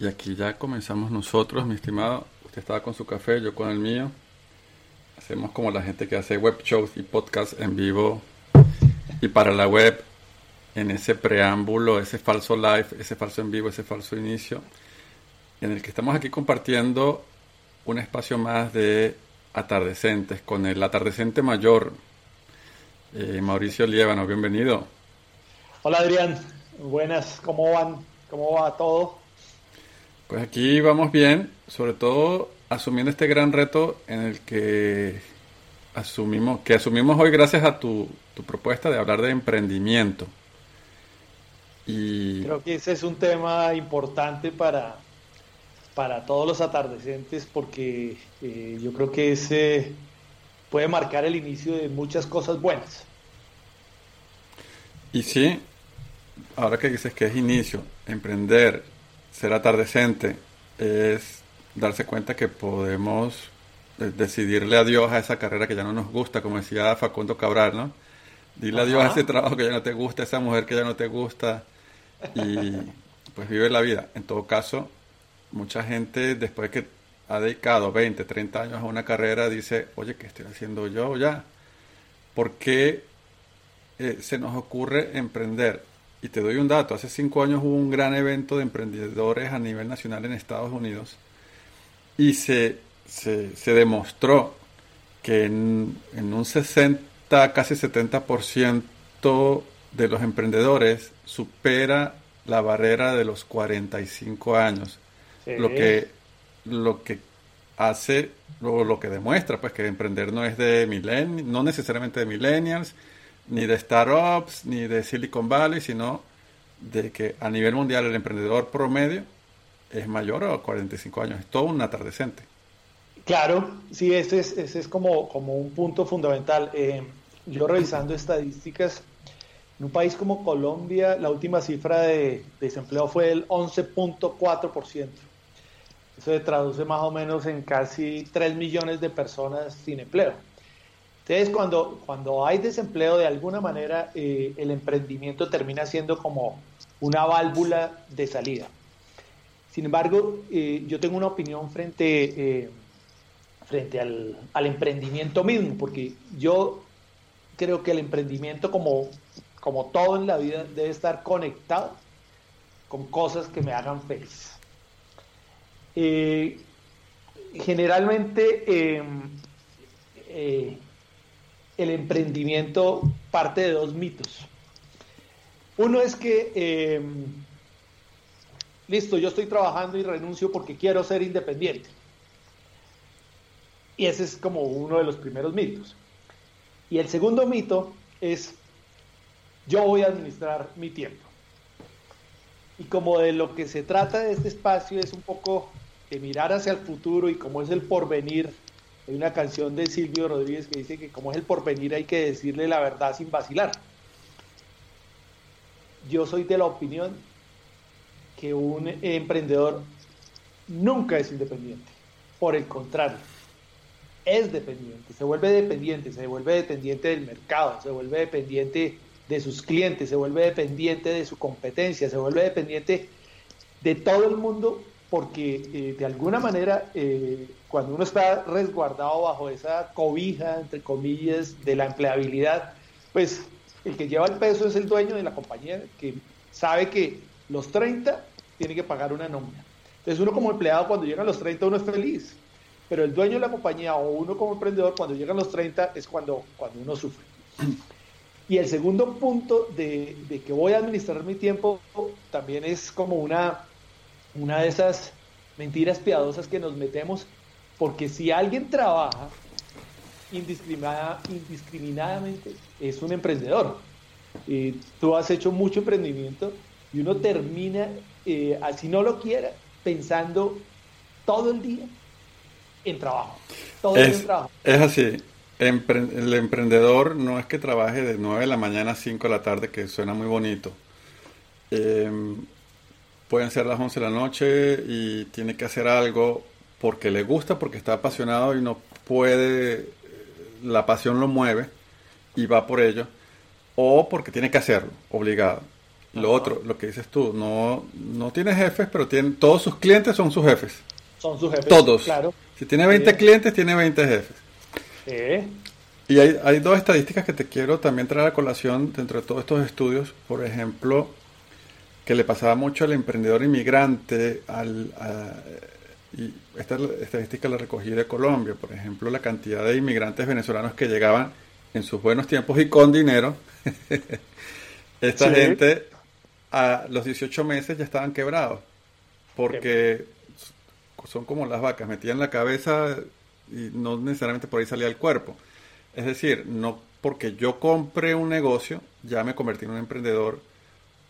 Y aquí ya comenzamos nosotros, mi estimado. Usted estaba con su café, yo con el mío. Hacemos como la gente que hace web shows y podcasts en vivo y para la web, en ese preámbulo, ese falso live, ese falso en vivo, ese falso inicio, en el que estamos aquí compartiendo un espacio más de atardecentes con el atardecente mayor, eh, Mauricio Liévano, bienvenido. Hola Adrián, buenas, ¿cómo van? ¿Cómo va todo? Pues aquí vamos bien, sobre todo asumiendo este gran reto en el que asumimos, que asumimos hoy gracias a tu, tu propuesta de hablar de emprendimiento. Y Creo que ese es un tema importante para, para todos los atardecentes porque eh, yo creo que ese puede marcar el inicio de muchas cosas buenas. Y sí, ahora que dices que es inicio, emprender, ser atardecente, es darse cuenta que podemos eh, decidirle adiós a esa carrera que ya no nos gusta, como decía Facundo Cabral, ¿no? Dile adiós a ese trabajo que ya no te gusta, a esa mujer que ya no te gusta, y pues vive la vida. En todo caso, mucha gente después que ha dedicado 20, 30 años a una carrera dice, oye, ¿qué estoy haciendo yo ya? ¿Por qué eh, se nos ocurre emprender? Y te doy un dato, hace cinco años hubo un gran evento de emprendedores a nivel nacional en Estados Unidos y se, se, se demostró que en, en un 60, casi 70% de los emprendedores supera la barrera de los 45 años Sí. lo que lo que hace lo, lo que demuestra pues que emprender no es de milen no necesariamente de millennials ni de startups ni de Silicon Valley sino de que a nivel mundial el emprendedor promedio es mayor a 45 años es todo un atardecente Claro, sí, ese es, ese es como, como un punto fundamental. Eh, yo revisando estadísticas, en un país como Colombia, la última cifra de desempleo fue del 11.4%. Eso se traduce más o menos en casi 3 millones de personas sin empleo. Entonces, cuando, cuando hay desempleo, de alguna manera, eh, el emprendimiento termina siendo como una válvula de salida. Sin embargo, eh, yo tengo una opinión frente, eh, frente al, al emprendimiento mismo, porque yo creo que el emprendimiento, como, como todo en la vida, debe estar conectado con cosas que me hagan feliz. Generalmente, eh, el emprendimiento parte de dos mitos. Uno es que, eh, listo, yo estoy trabajando y renuncio porque quiero ser independiente. Y ese es como uno de los primeros mitos. Y el segundo mito es, yo voy a administrar mi tiempo. Y como de lo que se trata de este espacio es un poco de mirar hacia el futuro y como es el porvenir, hay una canción de Silvio Rodríguez que dice que como es el porvenir hay que decirle la verdad sin vacilar. Yo soy de la opinión que un emprendedor nunca es independiente. Por el contrario, es dependiente, se vuelve dependiente, se vuelve dependiente del mercado, se vuelve dependiente de sus clientes, se vuelve dependiente de su competencia, se vuelve dependiente de todo el mundo porque eh, de alguna manera eh, cuando uno está resguardado bajo esa cobija, entre comillas, de la empleabilidad, pues el que lleva el peso es el dueño de la compañía que sabe que los 30 tiene que pagar una nómina. Entonces uno como empleado cuando llegan los 30 uno es feliz, pero el dueño de la compañía o uno como emprendedor cuando llegan los 30 es cuando, cuando uno sufre. Y el segundo punto de, de, que voy a administrar mi tiempo también es como una, una de esas mentiras piadosas que nos metemos, porque si alguien trabaja indiscriminada, indiscriminadamente es un emprendedor. eh, tú has hecho mucho emprendimiento y uno termina, eh, así no lo quiera, pensando todo el día en trabajo. Todo el día Es, en trabajo. es así. Empre- el emprendedor no es que trabaje de 9 de la mañana a 5 de la tarde, que suena muy bonito. Eh, pueden ser las 11 de la noche y tiene que hacer algo porque le gusta, porque está apasionado y no puede, la pasión lo mueve y va por ello, o porque tiene que hacerlo, obligado. Lo otro, lo que dices tú, no, no tiene jefes, pero tiene, todos sus clientes son sus jefes. Son sus jefes. Todos. Claro. Si tiene 20 Sí. clientes, tiene 20 jefes. Eh, Y hay, hay dos estadísticas que te quiero también traer a colación dentro de todos estos estudios. Por ejemplo, que le pasaba mucho al emprendedor inmigrante, al, a- y esta estadística la recogí de Colombia, por ejemplo, la cantidad de inmigrantes venezolanos que llegaban en sus buenos tiempos y con dinero. Esta Sí. gente a los 18 meses ya estaban quebrados, porque son como las vacas, metían la cabeza y no necesariamente por ahí salía el cuerpo. Es decir, no porque yo compre un negocio, ya me convertí en un emprendedor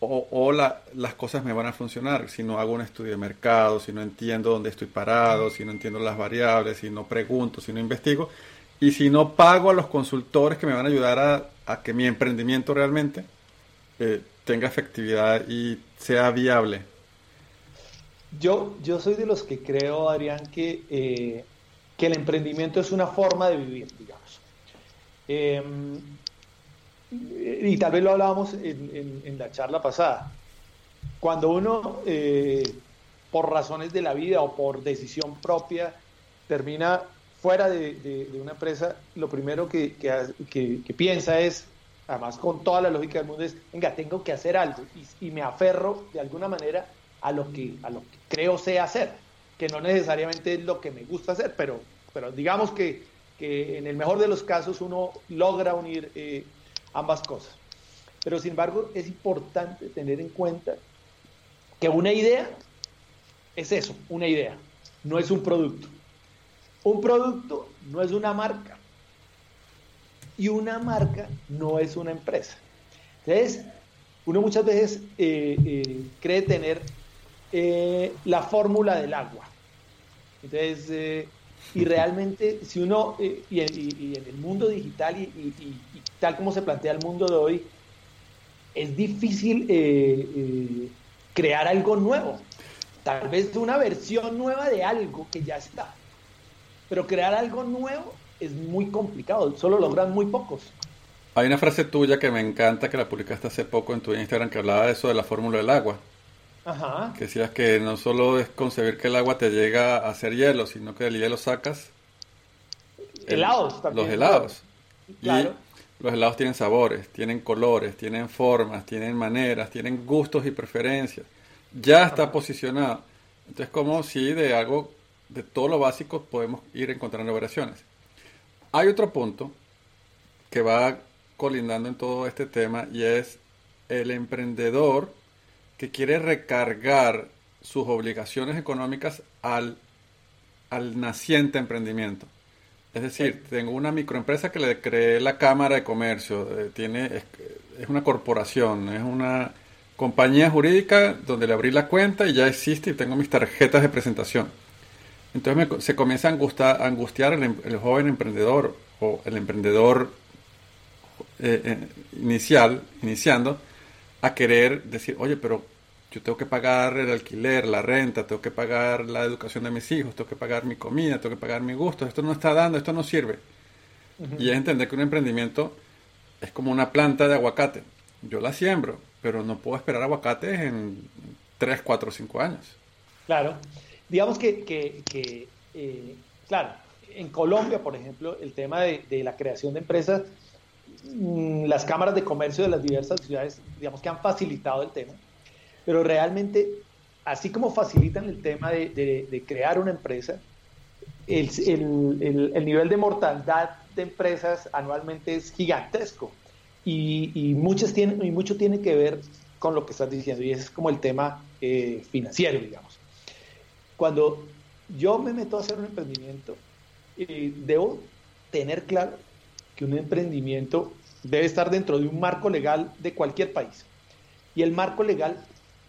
o, o la- las cosas me van a funcionar. Si no hago un estudio de mercado, si no entiendo dónde estoy parado, si no entiendo las variables, si no pregunto, si no investigo y si no pago a los consultores que me van a ayudar a, que mi emprendimiento realmente eh, tenga efectividad y sea viable. Yo, yo soy de los que creo, Adrián, que, eh, que el emprendimiento es una forma de vivir, digamos. Eh, y tal vez lo hablábamos en, la charla pasada. Cuando uno, eh, por razones de la vida o por decisión propia, termina fuera de, una empresa, lo primero que, que piensa es, además con toda la lógica del mundo, es, venga, tengo que hacer algo y, me aferro de alguna manera a lo, que, a lo que creo sé hacer, que no necesariamente es lo que me gusta hacer, pero, pero digamos que en el mejor de los casos uno logra unir eh, ambas cosas. Pero sin embargo es importante tener en cuenta que una idea es eso, una idea, no es un producto. Un producto no es una marca y una marca no es una empresa. Entonces, uno muchas veces eh, eh, cree tener eh, la fórmula del agua. Entonces, y realmente, si uno, eh, y, en, y- y en el mundo digital y tal como se plantea el mundo de hoy, es difícil eh, eh, crear algo nuevo. Tal vez una versión nueva de algo que ya está. Pero crear algo nuevo es muy complicado, solo logran muy pocos. Hay una frase tuya que me encanta, que la publicaste hace poco en tu Instagram, que hablaba de eso de la fórmula del agua. Ajá. Que decías que no solo es concebir que el agua te llega a hacer hielo, sino que del hielo sacas el- Helados también. los helados. Claro. Y los helados tienen sabores, tienen colores, tienen formas, tienen maneras, tienen gustos y preferencias. Ya está posicionado. Entonces, como si de algo, de todo lo básico, podemos ir encontrando variaciones. Hay otro punto que va colindando en todo este tema y es el emprendedor que quiere recargar sus obligaciones económicas al, al naciente emprendimiento. Es decir, tengo una microempresa que le creé la Cámara de Comercio, eh, tiene, es, es una corporación, es una compañía jurídica donde le abrí la cuenta y ya existe y tengo mis tarjetas de presentación. Entonces me- se comienza a angustiar, a angustiar el, em- el joven emprendedor o el emprendedor eh, eh, inicial, iniciando, a querer decir, oye, pero yo tengo que pagar el alquiler, la renta, tengo que pagar la educación de mis hijos, tengo que pagar mi comida, tengo que pagar mi gusto, esto no está dando, esto no sirve. Y es entender que un emprendimiento es como una planta de aguacate. Yo la siembro, pero no puedo esperar aguacates en 3, 4, 5 años. Claro. Digamos que, que- que, eh, claro, en Colombia, por ejemplo, el tema de, de la creación de empresas, las cámaras de comercio de las diversas ciudades, digamos que han facilitado el tema, pero realmente, así como facilitan el tema de, de- de crear una empresa, el, el- el- el nivel de mortandad de empresas anualmente es gigantesco y, y muchas tienen, y mucho tiene que ver con lo que estás diciendo y ese es como el tema eh, financiero, digamos. Cuando yo me meto a hacer un emprendimiento, eh, debo tener claro que un emprendimiento debe estar dentro de un marco legal de cualquier país. Y el marco legal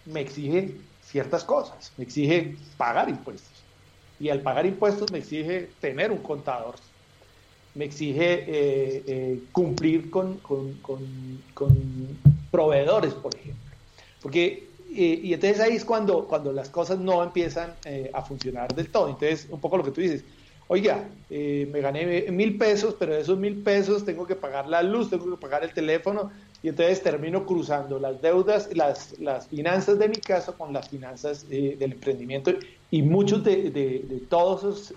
me exige ciertas cosas, me exige pagar impuestos. Y al pagar impuestos me exige tener un contador, me exige eh, eh, cumplir con, con, proveedores, por ejemplo. Porque, eh, y entonces ahí es cuando, cuando las cosas no empiezan a funcionar del todo. Entonces, un poco lo que tú dices, oiga, me gané mil pesos, pero de esos mil pesos tengo que pagar la luz, tengo que pagar el teléfono, y entonces termino cruzando las deudas, las, las finanzas de mi casa con las finanzas del emprendimiento, y muchos de, de todos esos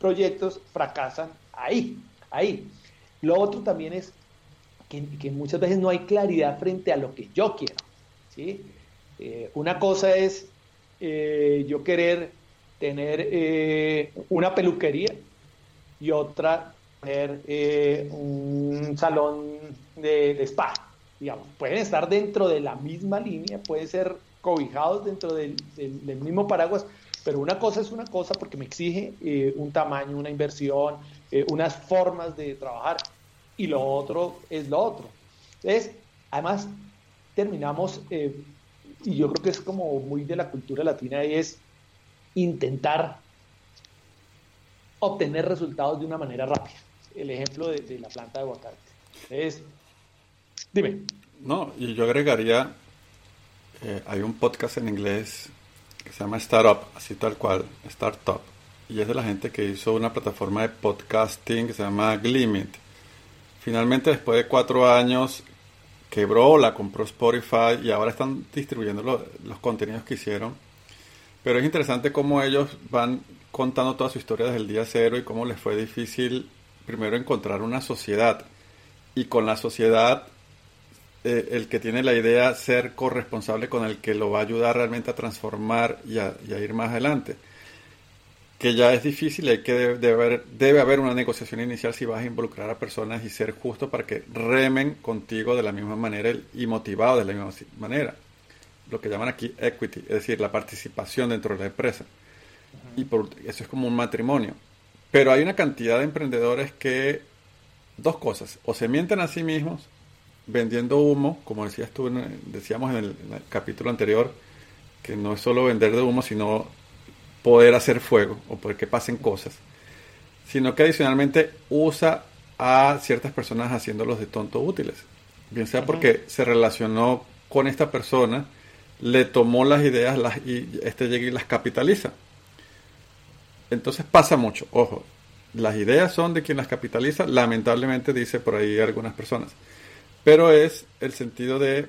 proyectos fracasan ahí, ahí. Lo otro también es que, muchas veces no hay claridad frente a lo que yo quiero. ¿sí? Eh, una cosa es eh, yo querer tener eh, una peluquería y otra tener un salón de, spa. Digamos, pueden estar dentro de la misma línea, pueden ser cobijados dentro del mismo paraguas, pero una cosa es una cosa porque me exige eh, un tamaño, una inversión, eh, unas formas de trabajar, y lo otro es lo otro. Entonces, además, terminamos, eh, y yo creo que es como muy de la cultura latina, y es intentar obtener resultados de una manera rápida. El ejemplo de, la planta de aguacate. Es, dime. No, y yo agregaría, hay un podcast en inglés que se llama Startup, así tal cual, Startup. Y es de la gente que hizo una plataforma de podcasting que se llama Glimit. Finalmente, después de cuatro años, quebró, la compró Spotify y ahora están distribuyendo los contenidos que hicieron. Pero es interesante cómo ellos van contando toda su historia desde el día cero y cómo les fue difícil primero encontrar una sociedad. Y con la sociedad eh, el que tiene la idea ser corresponsable con el que lo va a ayudar realmente a transformar y a, ir más adelante. Que ya es difícil, hay que debe, haber, una negociación inicial si vas a involucrar a personas y ser justo para que remen contigo de la misma manera y motivado de la misma manera. Lo que llaman aquí equity, es decir, la participación dentro de la empresa. Y por, eso es como un matrimonio. Pero hay una cantidad de emprendedores que, dos cosas, o se mienten a sí mismos vendiendo humo, como decías tú, decíamos en el, capítulo anterior, que no es solo vender de humo, sino poder hacer fuego o poder que pasen cosas, sino que adicionalmente usa a ciertas personas haciéndolos de tonto útiles, bien sea porque se relacionó con esta persona, le tomó las ideas las, y este llega y las capitaliza. Entonces pasa mucho, ojo, las ideas son de quien las capitaliza, lamentablemente dice por ahí algunas personas. Pero es el sentido de,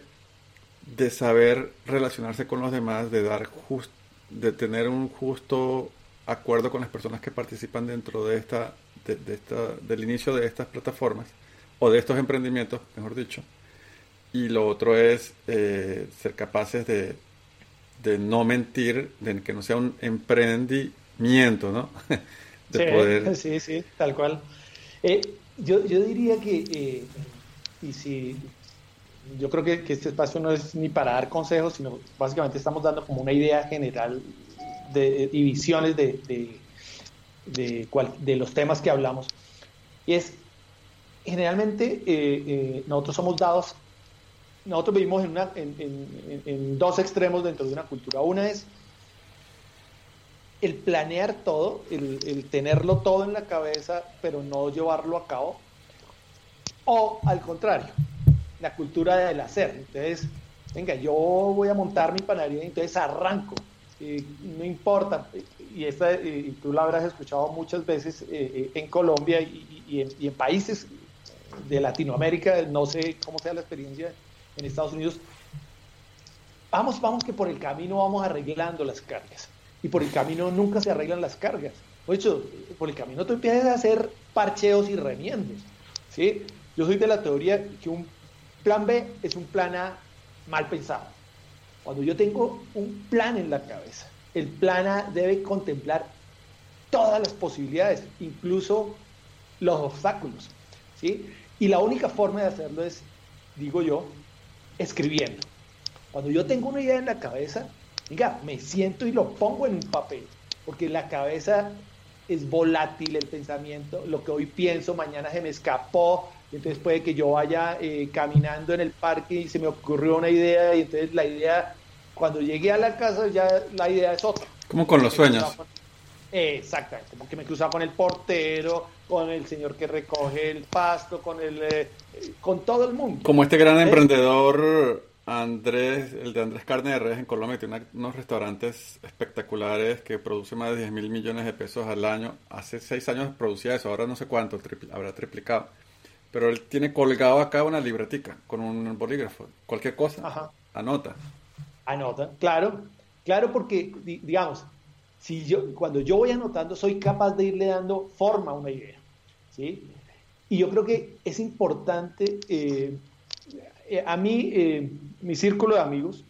de saber relacionarse con los demás, de dar just, de tener un justo acuerdo con las personas que participan dentro de esta, de, esta, del inicio de estas plataformas o de estos emprendimientos, mejor dicho. Y lo otro es eh, ser capaces de, de no mentir, de que no sea un emprendimiento, ¿no? de sí, poder... sí, sí, tal cual. Eh, yo, yo diría que eh, y si yo creo que, este espacio no es ni para dar consejos, sino básicamente estamos dando como una idea general de, y visiones de, de, de, los temas que hablamos. Y es, generalmente eh, nosotros somos dados, nosotros vivimos en, una, en, en, dos extremos dentro de una cultura. Una es el planear todo, el, tenerlo todo en la cabeza, pero no llevarlo a cabo. O al contrario, la cultura del hacer. Entonces, venga, yo voy a montar mi panadería, entonces arranco. no importa, y, esta, y tú la habrás escuchado muchas veces eh, eh, en Colombia y, en, países de Latinoamérica, no sé cómo sea la experiencia en Estados Unidos. Vamos, vamos que por el camino vamos arreglando las cargas. Y por el camino nunca se arreglan las cargas. De hecho, por el camino tú empiezas a hacer parcheos y remiendos. ¿sí? Yo soy de la teoría que un plan B es un plan A mal pensado. Cuando yo tengo un plan en la cabeza, el plan A debe contemplar todas las posibilidades, incluso los obstáculos. ¿sí? Y la única forma de hacerlo es, digo yo, escribiendo. Cuando yo tengo una idea en la cabeza, diga, me siento y lo pongo en un papel, porque la cabeza es volátil el pensamiento, lo que hoy pienso, mañana se me escapó, y entonces puede que yo vaya eh, caminando en el parque y se me ocurrió una idea y entonces la idea, cuando llegué a la casa ya la idea es otra. Como con los sueños. Exactamente, como que me cruzaba con el portero, con el señor que recoge el pasto, con el, eh, con todo el mundo. Como este gran emprendedor Andrés, el de Andrés Carne de Res en Colombia, tiene unos restaurantes espectaculares que produce más de 10 mil millones de pesos al año. Hace seis años producía eso, ahora no sé cuánto, habrá triplicado. Pero él tiene colgado acá una libretica con un bolígrafo. Cualquier cosa, anota. Anota, claro, claro, porque, digamos, si yo, cuando yo voy anotando, soy capaz de irle dando forma a una idea. ¿sí? Y yo creo que es importante. Eh, eh, a mí, eh, mi círculo de amigos,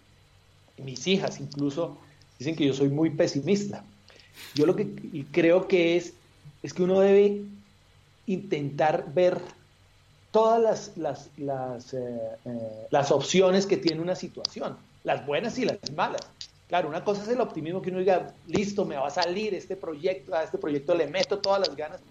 mis hijas incluso, dicen que yo soy muy pesimista. Yo lo que creo que es, es que uno debe intentar ver todas las, las, las, las opciones que tiene una situación, las buenas y las malas. Claro, una cosa es el optimismo que uno diga, listo, me va a salir este proyecto, a este proyecto le meto todas las ganas,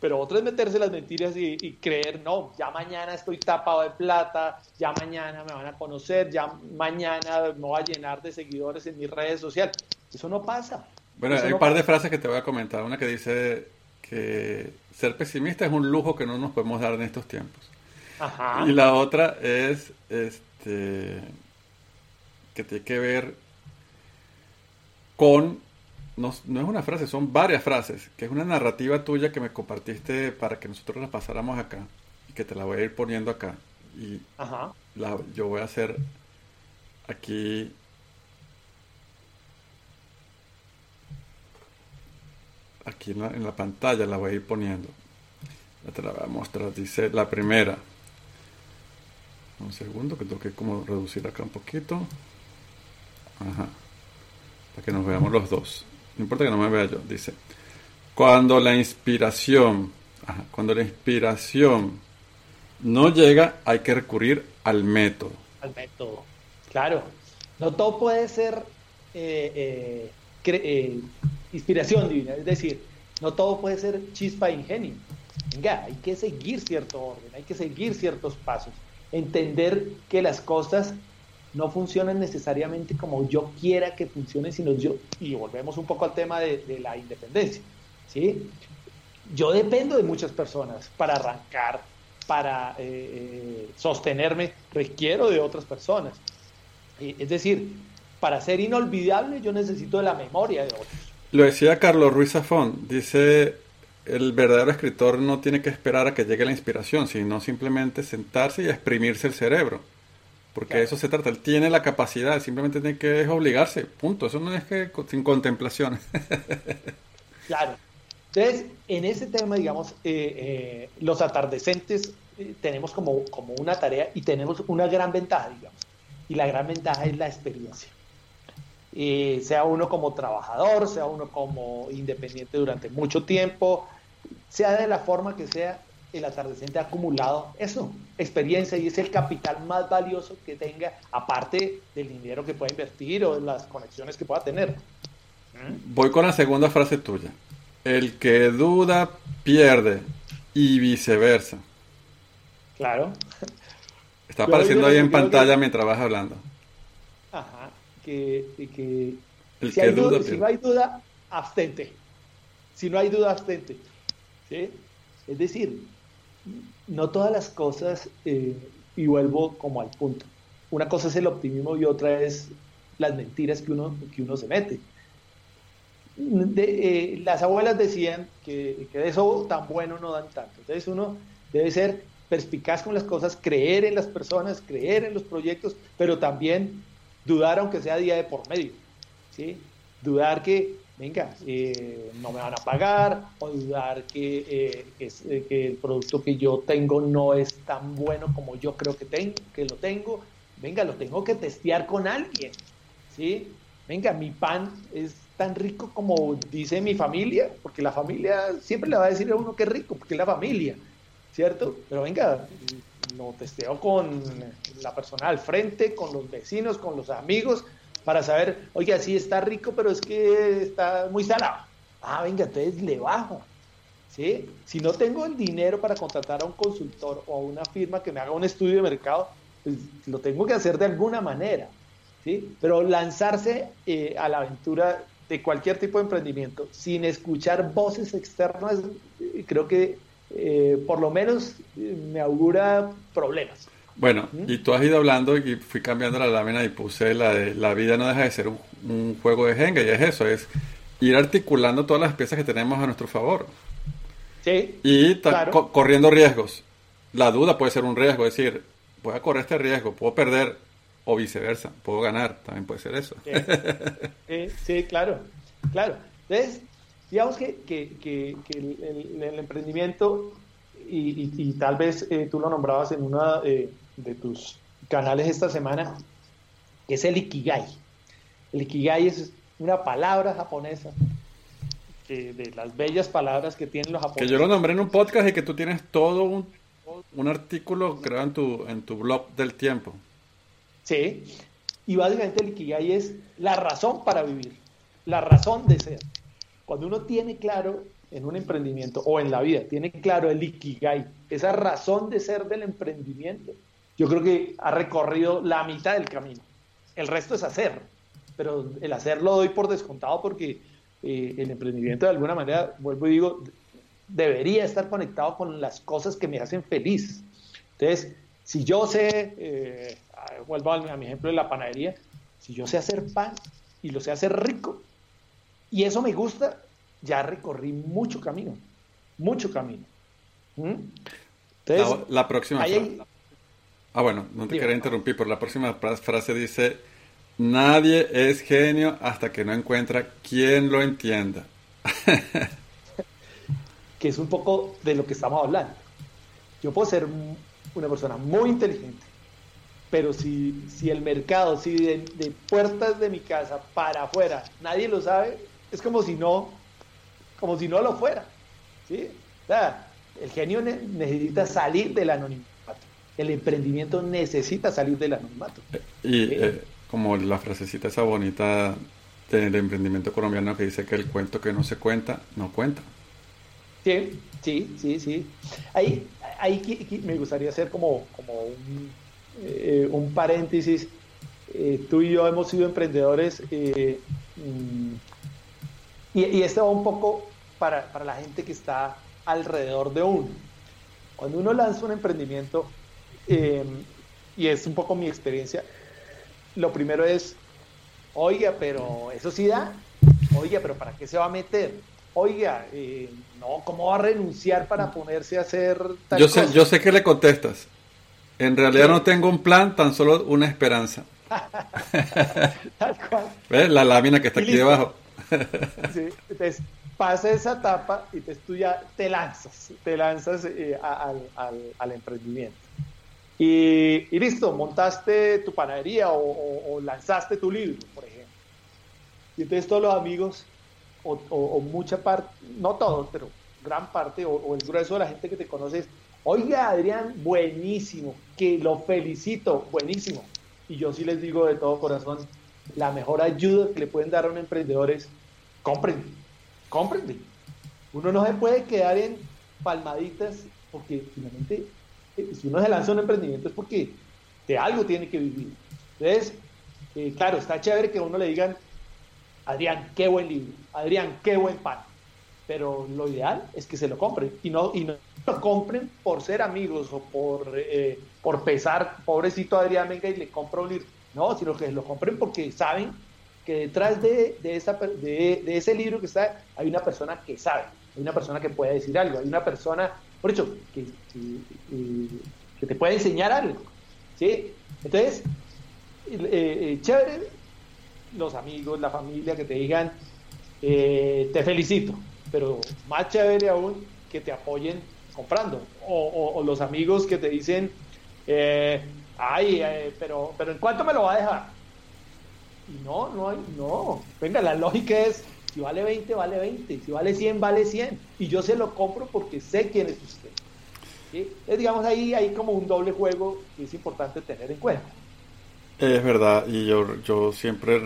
pero otra es meterse las mentiras y, creer, no, ya mañana estoy tapado de plata, ya mañana me van a conocer, ya mañana me voy a llenar de seguidores en mis redes sociales. Eso no pasa. Bueno, hay un par de frases que te voy a comentar. Una que dice que ser pesimista es un lujo que no nos podemos dar en estos tiempos. Ajá. Y la otra es este que tiene que ver con, no, es una frase, son varias frases, que es una narrativa tuya que me compartiste para que nosotros la pasáramos acá y que te la voy a ir poniendo acá. Y La, yo voy a hacer aquí aquí en la, pantalla la voy a ir poniendo. Ya te la voy a mostrar. Dice la primera. Un segundo que tengo que como reducir acá un poquito. Ajá para que nos veamos los dos. No importa que no me vea yo, dice. Cuando la inspiración, cuando la inspiración no llega, hay que recurrir al método. Al método, claro. No todo puede ser eh, eh, eh, inspiración divina, es decir, no todo puede ser chispa e ingenio. Venga, hay que seguir cierto orden, hay que seguir ciertos pasos, entender que las cosas no funcionan necesariamente como yo quiera que funcionen, sino yo, y volvemos un poco al tema de, la independencia, ¿sí? Yo dependo de muchas personas para arrancar, para eh, eh, sostenerme, requiero de otras personas. Es decir, para ser inolvidable yo necesito de la memoria de otros. Lo decía Carlos Ruiz Zafón, dice, el verdadero escritor no tiene que esperar a que llegue la inspiración, sino simplemente sentarse y exprimirse el cerebro. Porque eso se trata, él tiene la capacidad, simplemente tiene que obligarse, punto. Eso no es que sin contemplación. claro. Entonces, en ese tema, digamos, eh, eh, los atardecentes eh, tenemos como, como una tarea y tenemos una gran ventaja, digamos. Y la gran ventaja es la experiencia. sea uno como trabajador, sea uno como independiente durante mucho tiempo, sea de la forma que sea, el atardecente ha acumulado eso, experiencia, y es el capital más valioso que tenga, aparte del dinero que pueda invertir o de las conexiones que pueda tener. Voy con la segunda frase tuya. El que duda pierde y viceversa. Claro. Está apareciendo ahí en pantalla mientras vas hablando. Ajá. Que, El si, que duda, si no hay duda, abstente. Si no hay duda, abstente. ¿Sí? Es decir, no todas las cosas, eh, y vuelvo como al punto, una cosa es el optimismo y otra es las mentiras que uno, que uno se mete. Eh, las abuelas decían que, de eso tan bueno no dan tanto. Entonces uno debe ser perspicaz con las cosas, creer en las personas, creer en los proyectos, pero también dudar aunque sea día de por medio. ¿sí? Dudar que venga, eh, no me van a pagar, o dudar que, eh, eh, que, el producto que yo tengo no es tan bueno como yo creo que, que lo tengo, venga, lo tengo que testear con alguien, ¿sí? Venga, mi pan es tan rico como dice mi familia, porque la familia siempre le va a decir a uno que es rico, porque es la familia, ¿cierto? Pero venga, lo testeo con la persona al frente, con los vecinos, con los amigos, para saber, oye, sí está rico, pero es que está muy salado. Ah, venga, entonces le bajo. ¿sí? Si no tengo el dinero para contratar a un consultor o a una firma que me haga un estudio de mercado, pues lo tengo que hacer de alguna manera, ¿sí? Pero lanzarse eh, a la aventura de cualquier tipo de emprendimiento sin escuchar voces externas, eh, creo que eh, por lo menos me augura problemas. Bueno, y tú has ido hablando y fui cambiando la lámina y puse la de la vida no deja de ser un, juego de Jenga y es eso, es ir articulando todas las piezas que tenemos a nuestro favor. Sí. Y corriendo riesgos. La duda puede ser un riesgo, es decir, voy a correr este riesgo, puedo perder o viceversa, puedo ganar, también puede ser eso. Sí, claro, claro. Entonces, digamos que, el, emprendimiento, y, tal vez eh, tú lo nombrabas en uno eh, de tus canales esta semana, es el Ikigai. El Ikigai es una palabra japonesa, de las bellas palabras que tienen los japoneses. Que yo lo nombré en un podcast y que tú tienes todo un, un artículo creado en tu, en tu blog del tiempo. Sí, y básicamente el Ikigai es la razón para vivir, la razón de ser. Cuando uno tiene claro en un emprendimiento o en la vida, tiene claro el Ikigai, esa razón de ser del emprendimiento, yo creo que ha recorrido la mitad del camino. El resto es hacer, pero el hacer lo doy por descontado porque eh, el emprendimiento de alguna manera, vuelvo y digo, debería estar conectado con las cosas que me hacen feliz. Entonces, si yo sé, eh, vuelvo a mi ejemplo de la panadería, si yo sé hacer pan y lo sé hacer rico, y eso me gusta, ya recorrí mucho camino, mucho camino. ¿Mm? Entonces, la, próxima frase. Ah, bueno, no te quería interrumpir, pero la próxima frase dice, nadie es genio hasta que no encuentra quien lo entienda. que es un poco de lo que estamos hablando. Yo puedo ser una persona muy inteligente, pero si, si el mercado, si de, puertas de mi casa para afuera nadie lo sabe, es como si no, como si no lo fuera. ¿sí? el genio necesita salir del anonimato. El emprendimiento necesita salir del anonimato. Y eh, como la frasecita esa bonita del emprendimiento colombiano que dice que el cuento que no se cuenta, no cuenta. Sí, sí, sí, sí. Ahí, ahí me gustaría hacer como, como un, eh, un paréntesis. Eh, tú y yo hemos sido emprendedores eh, mm, y, y, esto va un poco para, para, la gente que está alrededor de uno. Cuando uno lanza un emprendimiento, y es un poco mi experiencia, lo primero es, oiga, pero eso sí da, oiga, pero ¿para qué se va a meter? Oiga, eh, no, ¿cómo va a renunciar para ponerse a hacer tal yo sé, Yo sé que le contestas. En realidad no tengo un plan, tan solo una esperanza. tal cual. ¿Ves? La lámina que está aquí debajo. sí, entonces pasa esa etapa y tú ya te lanzas, te lanzas eh, al, al emprendimiento. Y, listo, montaste tu panadería o, lanzaste tu libro, por ejemplo. Y entonces todos los amigos, o, mucha parte, no todos, pero gran parte, o, el grueso de la gente que te conoce oiga Adrián, buenísimo, que lo felicito, buenísimo. Y yo sí les digo de todo corazón, la mejor ayuda que le pueden dar a un emprendedor es, compren, compren. Uno no se puede quedar en palmaditas porque finalmente si uno se lanza un emprendimiento es porque de algo tiene que vivir. Entonces, eh, claro, está chévere que a uno le digan, Adrián, qué buen libro, Adrián, qué buen pan. Pero lo ideal es que se lo compren y no, y no lo compren por ser amigos o por, eh, por pesar, pobrecito Adrián, venga y le compra un libro. No, sino que lo compren porque saben que detrás de, de, esa, de, de ese libro que está hay una persona que sabe, hay una persona que puede decir algo, hay una persona por eso, que, te puede enseñar algo. ¿sí? Entonces, eh, eh, chévere los amigos, la familia que te digan, eh, te felicito, pero más chévere aún que te apoyen comprando. O, los amigos que te dicen, ay, pero, pero ¿en cuánto me lo va a dejar? Y no, no no. Venga, la lógica es, si vale 20, vale 20. Si vale 100, vale 100. Y yo se lo compro porque sé quién es usted. ¿Sí? digamos, ahí hay como un doble juego que es importante tener en cuenta. Es verdad, y yo, yo siempre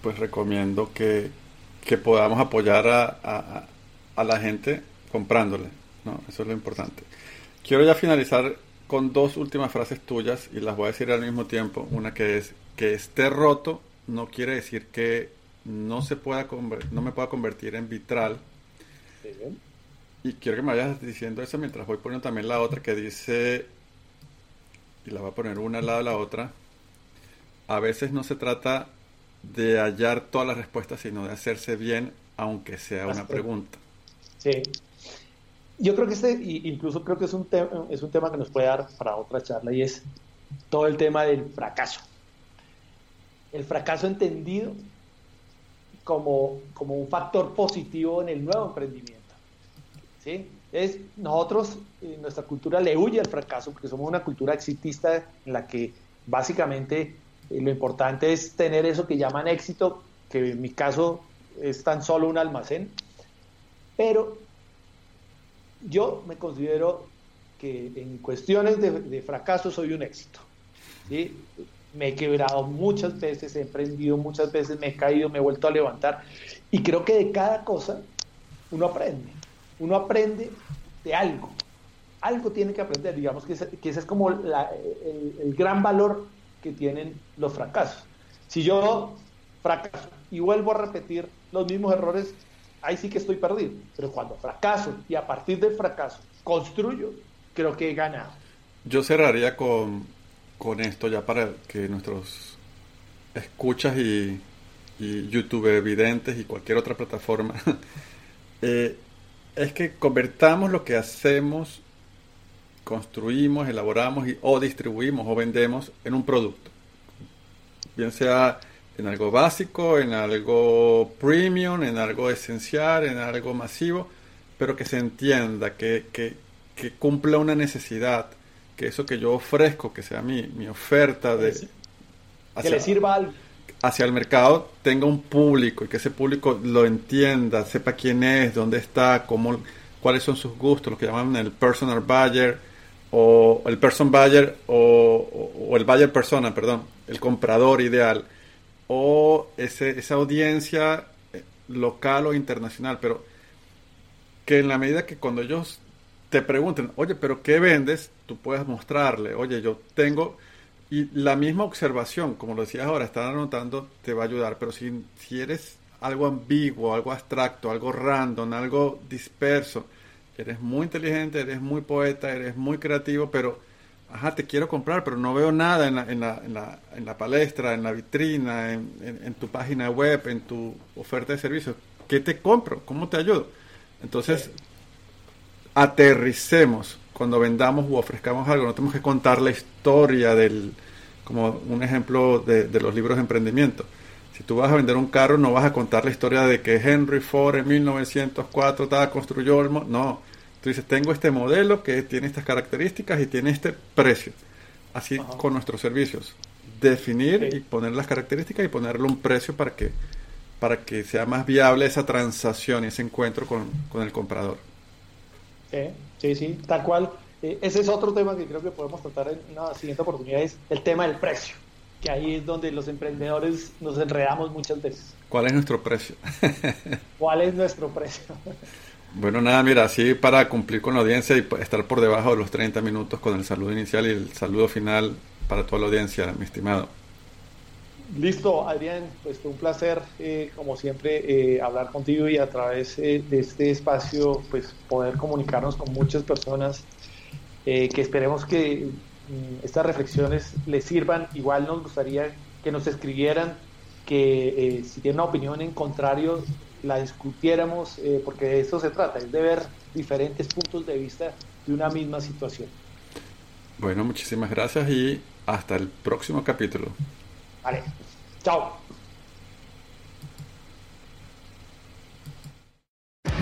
pues recomiendo que, podamos apoyar a, a, la gente comprándole. ¿no? Eso es lo importante. Quiero ya finalizar con dos últimas frases tuyas y las voy a decir al mismo tiempo. Una que es que esté roto no quiere decir que no se pueda no me pueda convertir en vitral. Y quiero que me vayas diciendo eso mientras voy poniendo también la otra que dice y la voy a poner una al lado de la otra. A veces no se trata de hallar todas las respuestas, sino de hacerse bien, aunque sea una pregunta. Sí. Yo creo que este, incluso creo que es un, es un tema que nos puede dar para otra charla y es todo el tema del fracaso. El fracaso entendido como, como un factor positivo en el nuevo emprendimiento. ¿sí? Es, nosotros, en nuestra cultura le huye al fracaso porque somos una cultura exitista en la que básicamente eh, lo importante es tener eso que llaman éxito, que en mi caso es tan solo un almacén, pero yo me considero que en cuestiones de, fracaso soy un éxito. Me he quebrado muchas veces, he emprendido muchas veces, me he caído, me he vuelto a levantar y creo que de cada cosa uno aprende. Uno aprende de algo. Algo tiene que aprender, digamos que ese, es como el, el gran valor que tienen los fracasos. Si yo fracaso y vuelvo a repetir los mismos errores, ahí sí que estoy perdido. Pero cuando fracaso y a partir del fracaso construyo, creo que he ganado. Yo cerraría con, con esto ya para que nuestros escuchas y, y YouTube evidentes y cualquier otra plataforma, eh, es que convertamos lo que hacemos, construimos, elaboramos y, o distribuimos o vendemos en un producto. Bien sea en algo básico, en algo premium, en algo esencial, en algo masivo, pero que se entienda, que, que, que cumpla una necesidad, que eso que yo ofrezco, que sea mi, mi oferta de... que le sirva hacia el mercado tenga un público y que ese público lo entienda, sepa quién es, dónde está, cómo, cuáles son sus gustos, lo que llaman el personal buyer o el person buyer o, o el buyer persona, perdón, el comprador ideal o ese, esa audiencia eh, local o internacional, pero que en la medida que cuando ellos te pregunten, oye, pero ¿qué vendes? Tú puedes mostrarle, oye, yo tengo, y la misma observación, como lo decías ahora, estar anotando te va a ayudar, pero si, si eres algo ambiguo, algo abstracto, algo random, algo disperso, eres muy inteligente, eres muy poeta, eres muy creativo, pero ajá, te quiero comprar, pero no veo nada en la, en la, en la, en la palestra, en la vitrina, en, en, tu página web, en tu oferta de servicios. ¿Qué te compro? ¿Cómo te ayudo? Entonces, aterricemos cuando vendamos u ofrezcamos algo. No tenemos que contar la historia del, como un ejemplo de, de los libros de emprendimiento. Si tú vas a vender un carro, no vas a contar la historia de que Henry Ford en 1904 estaba, construyó el... No, Tú dices, tengo este modelo que tiene estas características y tiene este precio. Así con nuestros servicios. Definir y poner las características y ponerle un precio para que, para que sea más viable esa transacción y ese encuentro con, el comprador. Sí, sí, sí, tal cual. Eh, ese es otro tema que creo que podemos tratar en una siguiente oportunidad, es el tema del precio, que ahí es donde los emprendedores nos enredamos muchas veces. ¿Cuál es nuestro precio? ¿Cuál es nuestro precio? Bueno, nada, mira, así para cumplir con la audiencia y estar por debajo de los 30 minutos con el saludo inicial y el saludo final para toda la audiencia, mi estimado. Listo, Adrián, pues fue un placer, eh, como siempre, eh, hablar contigo y a través eh, de este espacio, pues poder comunicarnos con muchas personas que esperemos que mm, estas reflexiones les sirvan. Igual nos gustaría que nos escribieran, que si tienen una opinión en contrario la discutiéramos, eh, porque de esto se trata, es de ver diferentes puntos de vista de una misma situación. Bueno, muchísimas gracias y hasta el próximo capítulo. Vale, chao.